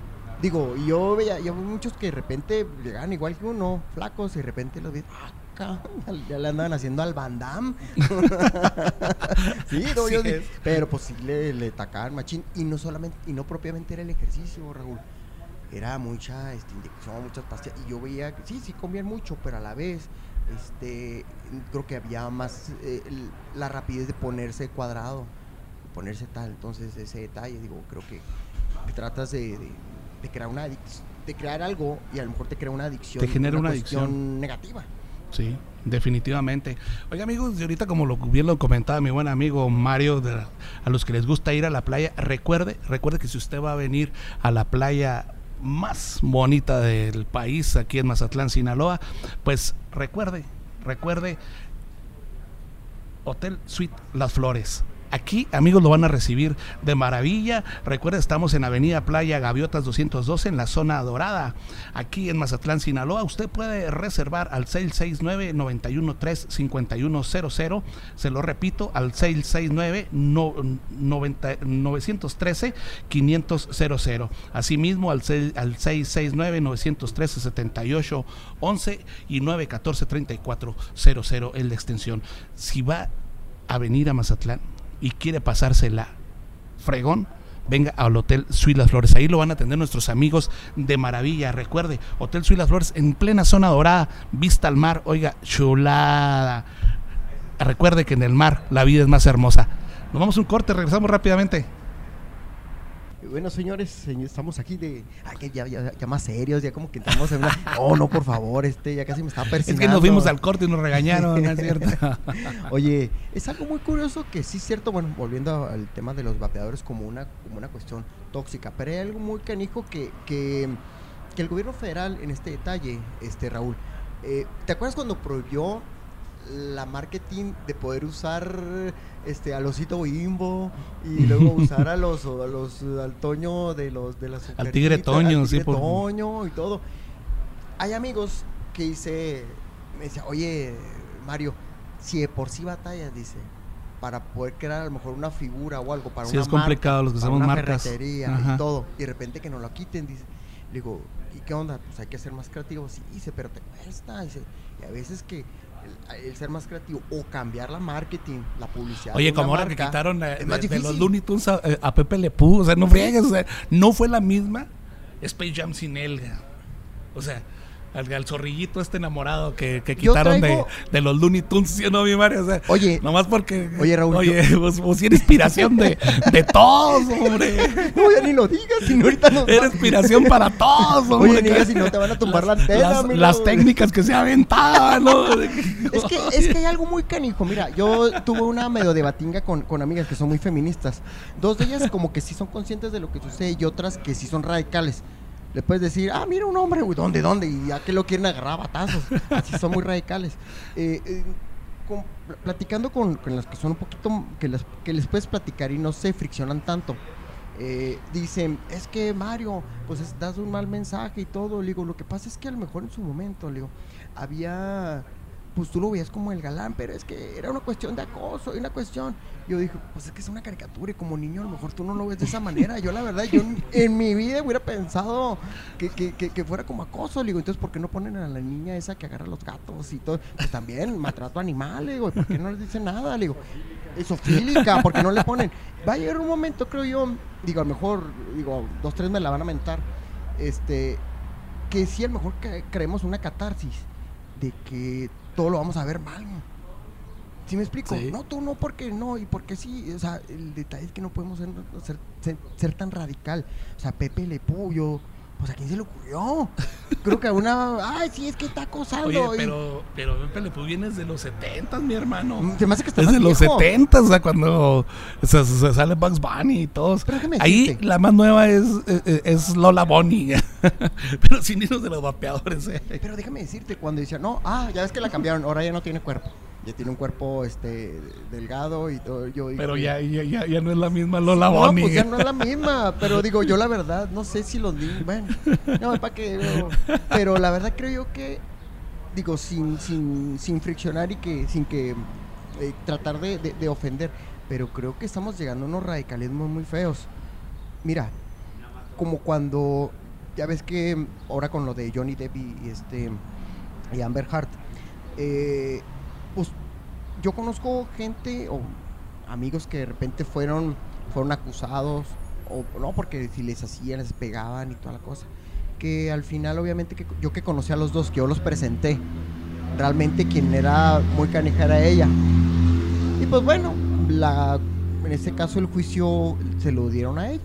Digo, y yo veía, yo muchos que de repente llegaban igual que uno, flacos, y de repente los vi, ah, cabrón, ya le andaban haciendo al Van Damme. sí, no, yo pero pues sí le, le tacaban machín, y no solamente, y no propiamente era el ejercicio, Raúl. Era mucha este, inyección, muchas pastillas, y yo veía que sí, sí comían mucho, pero a la vez, este, creo que había más eh, la rapidez de ponerse cuadrado, ponerse tal, entonces ese detalle, digo, creo que tratas de, de- de crear una de crear algo y a lo mejor te crea una adicción. Te genera una adicción. negativa. Sí, definitivamente. Oiga, amigos, y ahorita como lo bien lo comentaba mi buen amigo Mario, de- a los que les gusta ir a la playa, recuerde, recuerde que si usted va a venir a la playa más bonita del país, aquí en Mazatlán, Sinaloa, pues recuerde, recuerde Hotel Suite Las Flores. Aquí, amigos, lo van a recibir de maravilla. Recuerda, estamos en Avenida Playa Gaviotas 212, en la zona dorada. Aquí en Mazatlán, Sinaloa. Usted puede reservar al 669-913-5100. Se lo repito, al 669-913-500. Asimismo, al, al 669-913-7811 y 914-3400 en la extensión. Si va a venir a Mazatlán y quiere pasársela fregón, venga al Hotel Suite Las Flores. Ahí lo van a atender nuestros amigos de maravilla. Recuerde, Hotel Suite Las Flores en plena zona dorada, vista al mar. Oiga, chulada. Recuerde que en el mar la vida es más hermosa. Nos vamos a un corte, regresamos rápidamente. Bueno, señores, señor, estamos aquí de. Ay, que ya, ya, ya más serios, ya como que estamos en una. Oh, no, por favor, este, ya casi me está Es persinando. que nos fuimos al corte y nos regañaron, ¿no es cierto? Oye, es algo muy curioso que sí es cierto, bueno, volviendo al tema de los vapeadores como una, como una cuestión tóxica, pero hay algo muy canijo que, que, que el gobierno federal en este detalle, este Raúl, eh, ¿te acuerdas cuando prohibió la marketing de poder usar este al osito bimbo y luego usar a los a los al toño de los de las Al tigre Toño, al sí, tigre por- Toño y todo hay amigos que dice me decía oye Mario si de por sí batallas dice para poder crear a lo mejor una figura o algo para Sí, una es complicado, los que para hacemos una marcas. ferretería Ajá. y todo y de repente que nos lo quiten dice digo ¿y qué onda? pues hay que ser más creativos sí dice pero te cuesta dice y a veces que el, ser más creativo o cambiar la marketing la publicidad Oye, como ahora que quitaron de, los. Looney Tunes a, eh, a Pepe Le Pew, o sea, no friegues, o sea, no fue la misma Space Jam sin él. O sea, al, al zorrillito este enamorado que, que Yo quitaron traigo- de, de los Looney Tunes, ¿sí o no, mi Mario? O sea, Oye, nomás porque. oye, Raúl, Oye, vos, vos eres inspiración de, de todos, hombre. no ya ni lo digas si no ahorita nos Eres inspiración para todos, hombre. Oye, ni digas si no te van a tumbar la antena, Las, mira, las técnicas que se aventaban, ¿no? Es que, es que hay algo muy canijo. Mira, yo tuve una medio debatinga con, con amigas que son muy feministas. Dos de ellas como que sí son conscientes de lo que sucede y otras que sí son radicales. Le puedes decir, ah, mira un hombre, güey, ¿dónde, dónde? Y ya que lo quieren agarrar batazos. Así son muy radicales. Eh, eh, platicando con, con las que son un poquito, que, las, que les puedes platicar y no se friccionan tanto. eh, dicen, es que Mario, pues es- das un mal mensaje y todo. Le digo, lo que pasa es que a lo mejor en su momento, le digo, había, pues tú lo veías como el galán, pero es que era una cuestión de acoso y una cuestión. Yo dije, pues es que es una caricatura y como niño a lo mejor tú no lo ves de esa manera. Yo la verdad, yo en, mi vida hubiera pensado que, que, que, que fuera como acoso. Le digo, entonces, ¿por qué no ponen a la niña esa que agarra los gatos y todo? Pues también maltrato animal, le digo, ¿por qué no les dicen nada? Le digo, esofílica, ¿por qué no le ponen? Va a llegar un momento, creo yo, digo, a lo mejor, digo, dos, tres me la van a mentar, este, que sí, a lo mejor cre- creemos una catarsis de que todo lo vamos a ver mal. ¿Sí me explico? Sí. No, tú no, porque no, y porque sí. O sea, el detalle es que no podemos ser, ser, ser- ser tan radical. O sea, Pepe Le Pew, yo, pues a quién se le ocurrió. Creo que a una, ay, sí, es que está acosando. Oye, pero, pero Pepe Le Pew viene desde los 70, mi hermano. Mm, Se me hace que está Es más de los viejo. 70, o sea, cuando se, se sale Bugs Bunny y todos. Pero déjame Ahí decirte. la más nueva es, es, es Lola Bonnie. pero sin irnos de los vapeadores. eh. Pero déjame decirte, cuando decía, no, ah, ya ves que la cambiaron, ahora ya no tiene cuerpo. Ya tiene un cuerpo este delgado y todo. Yo, Pero y- ya, ya, ya, ya no es la misma Lola no, Bonnie. pues ya no es la misma, pero digo, yo la verdad, no sé si los niños, bueno, no, para qué, pero, pero la verdad creo yo que, digo, sin, sin, sin friccionar y que, sin que eh, tratar de, de- de ofender, pero creo que estamos llegando a unos radicalismos muy feos. Mira, como cuando, ya ves que ahora con lo de Johnny Depp y, este, y Amber Heard, eh, pues yo conozco gente o amigos que de repente fueron fueron acusados o no porque si les hacían les pegaban y toda la cosa que al final obviamente que yo que conocí a los dos que yo los presenté realmente quien era muy canija era ella. Y pues bueno la en este caso el juicio se lo dieron a ella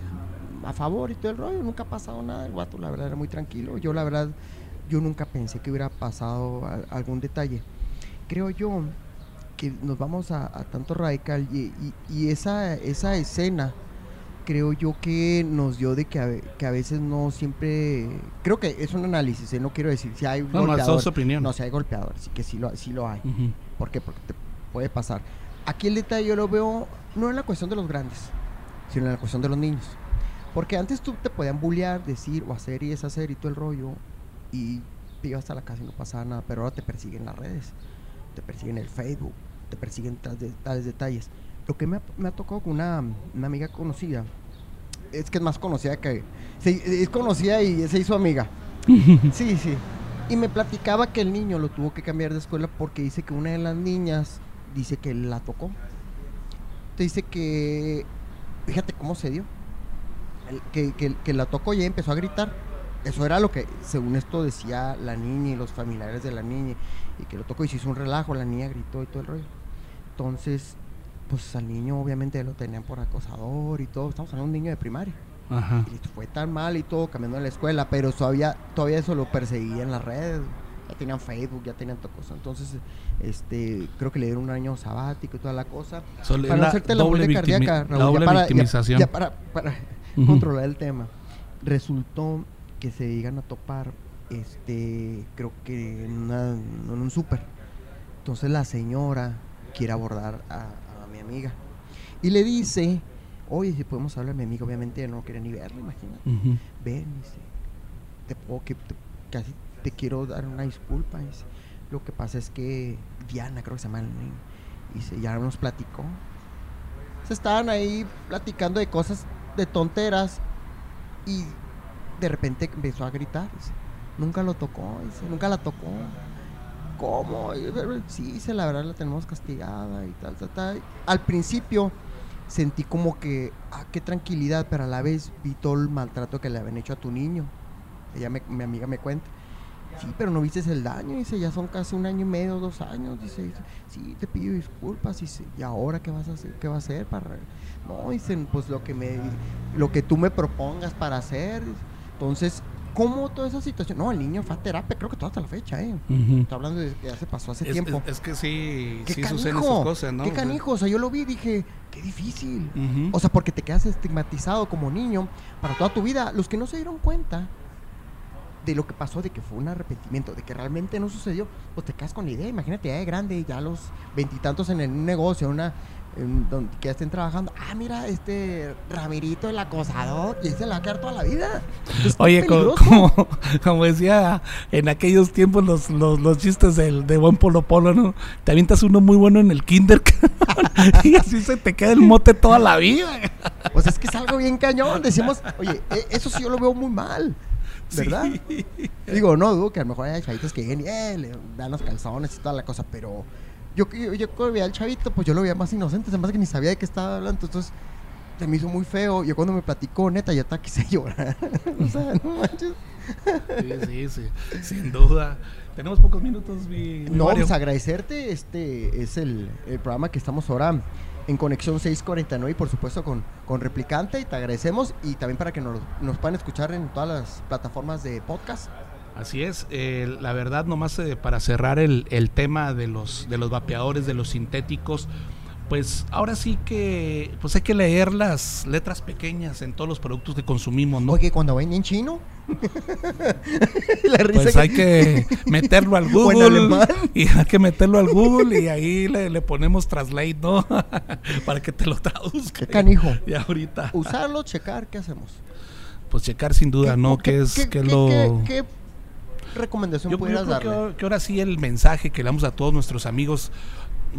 a favor y todo el rollo nunca ha pasado nada el guato la verdad era muy tranquilo yo la verdad yo nunca pensé que hubiera pasado algún detalle creo yo que nos vamos a, a tanto radical y, y- y esa, esa escena creo yo que nos dio de que a, que a veces no siempre creo que es un análisis ¿eh? no quiero decir si hay No, no, es golpeadores su opinión. no si hay golpeadores sí que sí lo, sí lo hay Ujú. ¿por qué? porque te puede pasar aquí el detalle yo lo veo no en la cuestión de los grandes sino en la cuestión de los niños porque antes tú te podían bullear decir o hacer y deshacer y todo el rollo y te ibas a la casa y no pasaba nada pero ahora te persiguen las redes te persiguen el Facebook, te persiguen tales detalles. Lo que me ha, me ha tocado con una, una amiga conocida es que es más conocida que. se- es conocida y se hizo amiga. Sí, sí. Y me platicaba que el niño lo tuvo que cambiar de escuela porque dice que una de las niñas dice que la tocó. Te dice que. Fíjate cómo se dio. Que- que la tocó y ella empezó a gritar. Eso era lo que, según esto, decía la niña y los familiares de la niña. Y que lo tocó y se hizo un relajo, la niña gritó y todo el rollo. Entonces, pues al niño obviamente lo tenían por acosador y todo. Estamos hablando de un niño de primaria. Ajá. Y fue tan mal y todo, cambiando en la escuela, pero todavía, todavía eso lo perseguía en las redes. Ya tenían Facebook, ya tenían toda cosa. Entonces, este, creo que le dieron un año sabático y toda la cosa. So, Para no la hacerte la doble muerte cardíaca, la Raúl, doble ya para, victimización. ya para, controlar el tema. Resultó que se llegan a topar, este, creo que en, una- en un súper. Entonces la señora quiere abordar a, a mi amiga. Y le dice, oye, si podemos hablar a mi amiga, obviamente no quería ni verlo, imagínate. Ven, dice, te puedo que te- casi te quiero dar una disculpa. Dice, lo que pasa es que Diana, creo que se llama el niño, dice, ya nos platicó. Se estaban ahí platicando de cosas, de tonteras, y de repente empezó a gritar. dice, nunca lo tocó, dice, nunca la tocó. ¿Cómo? Y, "Pero Sí, dice, la verdad la tenemos castigada y tal, tal, tal. Al principio sentí como que, ah, qué tranquilidad, pero a la vez vi todo el maltrato que le habían hecho a tu niño. Ella, me- mi amiga me cuenta. Sí, pero no viste el daño, dice, ya son casi un año y medio, dos años, dice, dice, sí, te pido disculpas, dice, ¿y ahora qué vas a hacer? ¿Qué va a hacer para...? No, dicen, pues lo que me, lo que tú me propongas para hacer. dice. Entonces, ¿cómo toda esa situación? No, el niño fue a terapia, creo que toda hasta la fecha, ¿eh? Ujú. Está hablando de que ya se pasó hace Es, tiempo. es- es que sí, ¿Qué sí canijo? suceden esas cosas, ¿no? ¿Qué O sea, canijo? O sea, yo lo vi y dije, qué difícil. O sea, porque te quedas estigmatizado como niño para toda tu vida. Los que no se dieron cuenta de lo que pasó, de que fue un arrepentimiento, de que realmente no sucedió, pues te quedas con la idea. Imagínate ya de grande, ya a los veintitantos en un negocio, una en donde que estén trabajando. Ah, mira, este Ramirito, el acosador, y ese se la va a quedar toda la vida. Es Oye, como, como decía en aquellos tiempos los, los, los chistes del, de buen Polo Polo, ¿no? Te avientas uno muy bueno en el kinder y así se te queda el mote toda la vida. Sea, es que es algo bien cañón. Decimos, oye, e- eso sí yo lo veo muy mal. ¿Verdad? Sí. Digo, no dudo que a lo mejor hay chavitos que lleguen y eh, le dan los calzones y toda la cosa, pero yo, yo, yo cuando veía al chavito, pues yo lo veía más inocente, además que ni sabía de qué estaba hablando, entonces se me hizo muy feo. Yo cuando me platicó, neta, yo hasta quise llorar. o sea, no manches. Sí, sí, sí, sin duda. Tenemos pocos minutos, mi, mi No, Mario. pues agradecerte, este es el, el programa que estamos ahora en Conexión 649 y por supuesto con, con Replicante y te agradecemos y también para que nos, nos puedan escuchar en todas las plataformas de podcast. Así es, eh, la verdad nomás eh, para cerrar el, el tema de los, de los vapeadores, de los sintéticos, pues ahora sí que pues hay que leer las letras pequeñas en todos los productos que consumimos, ¿no? Oye, cuando ven en chino. La risa pues hay que meterlo al Google y hay que meterlo al Google y ahí le, ponemos translate, ¿no? Para que te lo traduzca. ¿Qué canijo? Y ahorita. Usarlo, checar, ¿qué hacemos? Pues checar sin duda, ¿no? ¿Qué, es qué, lo qué, recomendación yo, pudieras darle? Que, que ahora sí el mensaje que le damos a todos nuestros amigos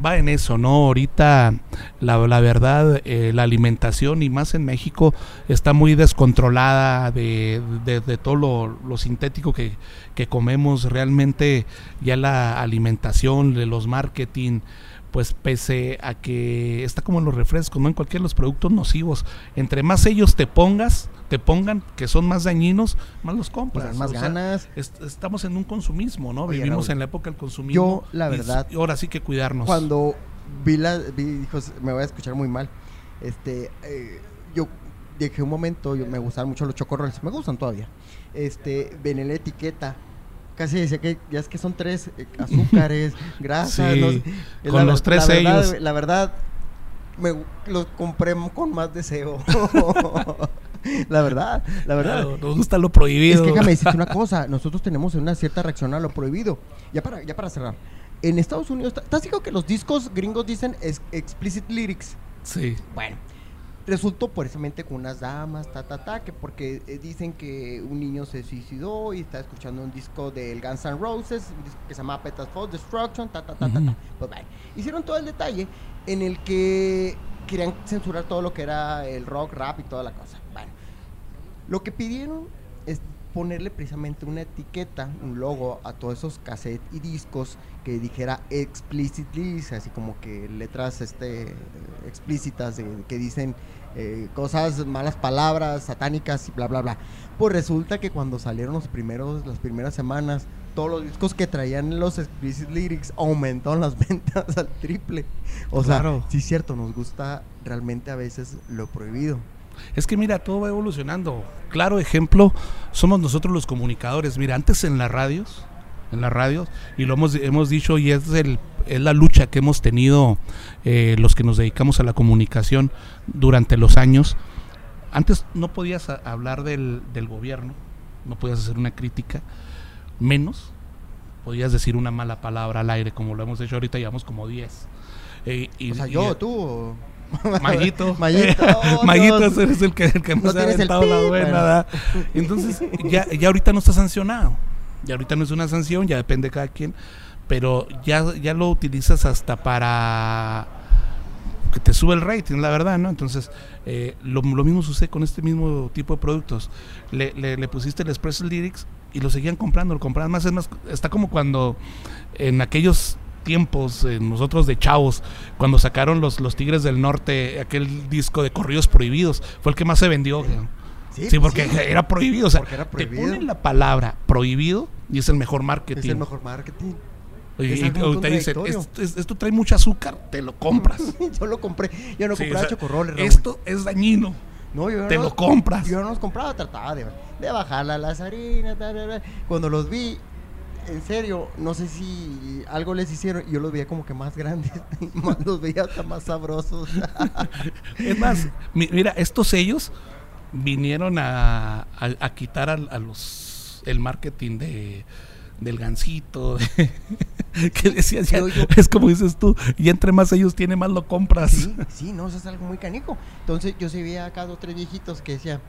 va en eso, ¿no? Ahorita la, verdad, eh, la alimentación y más en México está muy descontrolada de, todo lo, sintético que, que, comemos. Realmente ya la alimentación, de los marketing, pues pese a que está como en los refrescos, no en cualquier de los productos nocivos, entre más ellos te pongas, te pongan que son más dañinos, más los compras. más ganas. estamos en un consumismo, ¿no? Vivimos en la época del consumismo. Yo, la verdad. Y ahora sí que cuidarnos. Cuando vi la. Vi, me voy a escuchar muy mal. Este. Eh, yo dije un momento, yo, me gustaban mucho los chocorroles, me gustan todavía. Este, ven en la etiqueta casi decía que ya es que son tres eh, azúcares, grasas. con los tres sellos. La verdad, me los compré con más deseo. la verdad, la verdad. nos gusta lo prohibido. Es que déjame decirte una cosa, nosotros tenemos una cierta reacción a lo prohibido. Ya para, ya para cerrar. En Estados Unidos, ¿estás seguro que los discos gringos dicen explicit lyrics? Sí. Bueno, resultó precisamente con unas damas, ta, ta, ta, que porque eh, dicen que un niño se suicidó y está escuchando un disco del Guns N' Roses, que se llama Petas for Destruction, ta, ta, ta, ta, ta. Pues vale. Hicieron todo el detalle en el que querían censurar todo lo que era el rock, rap y toda la cosa. Lo que pidieron es ponerle precisamente una etiqueta, un logo a todos esos cassettes y discos que dijera explicitly, así como que letras este explícitas que dicen eh, cosas, malas palabras, satánicas y bla bla bla. Pues resulta que cuando salieron los primeros, las primeras semanas, todos los discos que traían los explicit lyrics aumentaron las ventas al triple. O sea, sí es cierto, nos gusta realmente a veces lo prohibido. Es que mira, todo va evolucionando. Claro ejemplo, somos nosotros los comunicadores. Mira, antes en las radios, en las radios, y lo hemos, hemos dicho, y es, el, es la lucha que hemos tenido eh, los que nos dedicamos a la comunicación durante los años. Antes no podías hablar del, del gobierno, no podías hacer una crítica, menos podías decir una mala palabra al aire, como lo hemos hecho ahorita, llevamos como 10. Eh, o sea, yo, tú. Mayito. Mayito. es el que, el que ha aventado la buena. Entonces, ya, ya ahorita no está sancionado. Ya ahorita no es una sanción, ya depende de cada quien. Pero ya, ya lo utilizas hasta para que te sube el rating, la verdad, ¿no? Entonces, eh, lo, mismo sucede con este mismo tipo de productos. Le, le, pusiste el Express Lyrics y lo seguían comprando, lo compraban más. Es más, está como cuando en aquellos tiempos, eh, nosotros de chavos, cuando sacaron los, los Tigres del Norte, aquel disco de corridos prohibidos, fue el que más se vendió. Sí, pues porque era prohibido. O sea, te ponen la palabra prohibido y es el mejor marketing. Es el mejor marketing. Y, te dicen, esto, trae mucho azúcar, te lo compras. yo lo compré, yo no compraba chocorroles. Esto es dañino. No, yo te lo compras. Yo no los compraba, trataba de, de bajar las harinas. Cuando los vi, en serio, no sé si algo les hicieron. Yo los veía como que más grandes, más los veía hasta más sabrosos. es más, mira, estos sellos vinieron a, quitar a, los el marketing de del gancito que decías es como dices tú y entre más ellos tienen más lo compras sí sí no eso es algo muy canico entonces yo se veía acá dos tres viejitos que decían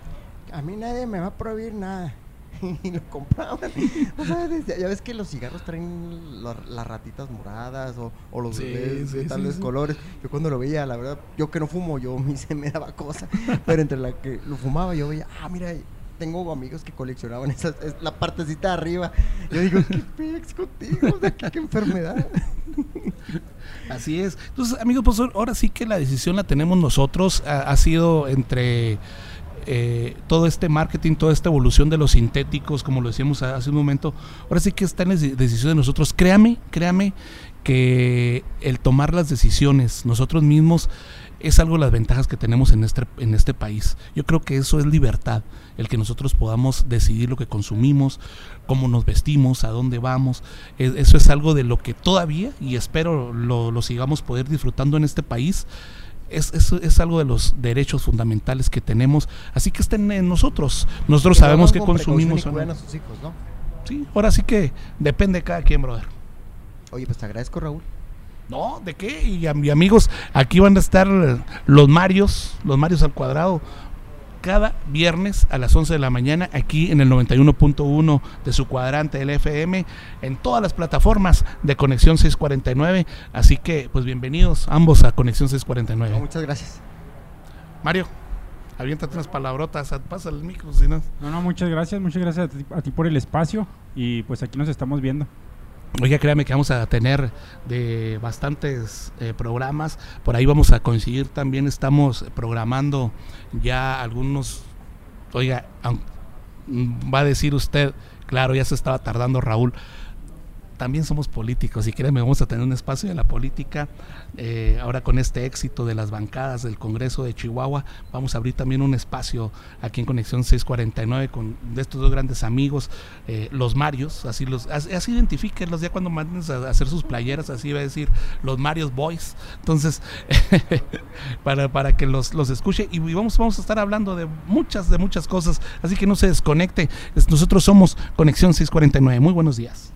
a mí nadie me va a prohibir nada y lo compraban. O sea, ya ves que los cigarros traen las ratitas moradas o, los de tales colores. Yo cuando lo veía, la verdad, yo que no fumo, yo a se me daba cosa. Pero entre la que lo fumaba, yo veía, ah, mira, tengo amigos que coleccionaban esa, la partecita de arriba. Yo digo, ¿qué pex contigo? qué, qué enfermedad? Así es. Entonces, amigos, pues ahora sí que la decisión la tenemos nosotros. ha sido entre eh, todo este marketing, toda esta evolución de los sintéticos, como lo decíamos hace un momento, ahora sí que está en la decisión de nosotros. Créame, créame que el tomar las decisiones nosotros mismos es algo de las ventajas que tenemos en este, en este país. Yo creo que eso es libertad, el que nosotros podamos decidir lo que consumimos, cómo nos vestimos, a dónde vamos. eso es algo de lo que todavía, y espero lo, lo sigamos poder disfrutando en este país, es, es, es, algo de los derechos fundamentales que tenemos. Así que estén en nosotros. Nosotros sabemos que consumimos. Y a sus hijos, ¿no? Sí, ahora sí que depende de cada quien, brother. Oye, pues te agradezco, Raúl. No, ¿de qué? Y, amigos, aquí van a estar los Marios, los Marios al cuadrado, cada viernes a las 11 de la mañana aquí en el 91.1 de su cuadrante del FM, en todas las plataformas de Conexión 649. Así que, pues bienvenidos ambos a Conexión 649. muchas gracias. Mario. Aviéntate unas palabrotas, pasa el micro, si no. No, no, muchas gracias, muchas gracias a ti por el espacio y pues aquí nos estamos viendo. Oiga, créame que vamos a tener de bastantes eh, programas. Por ahí vamos a coincidir también. Estamos programando ya algunos. Oiga, va a decir usted, claro, ya se estaba tardando Raúl también somos políticos y créeme, vamos a tener un espacio en la política. Eh, ahora con este éxito de las bancadas del Congreso de Chihuahua, vamos a abrir también un espacio aquí en Conexión 649 con de estos dos grandes amigos, eh, los Marios, así los, así, identifíquenlos ya cuando manden a, hacer sus playeras, así va a decir los Marios Boys. Entonces, para, para que los, los escuche y, vamos, vamos a estar hablando de muchas, de muchas cosas, así que no se desconecte. Nosotros somos Conexión 649. Muy buenos días.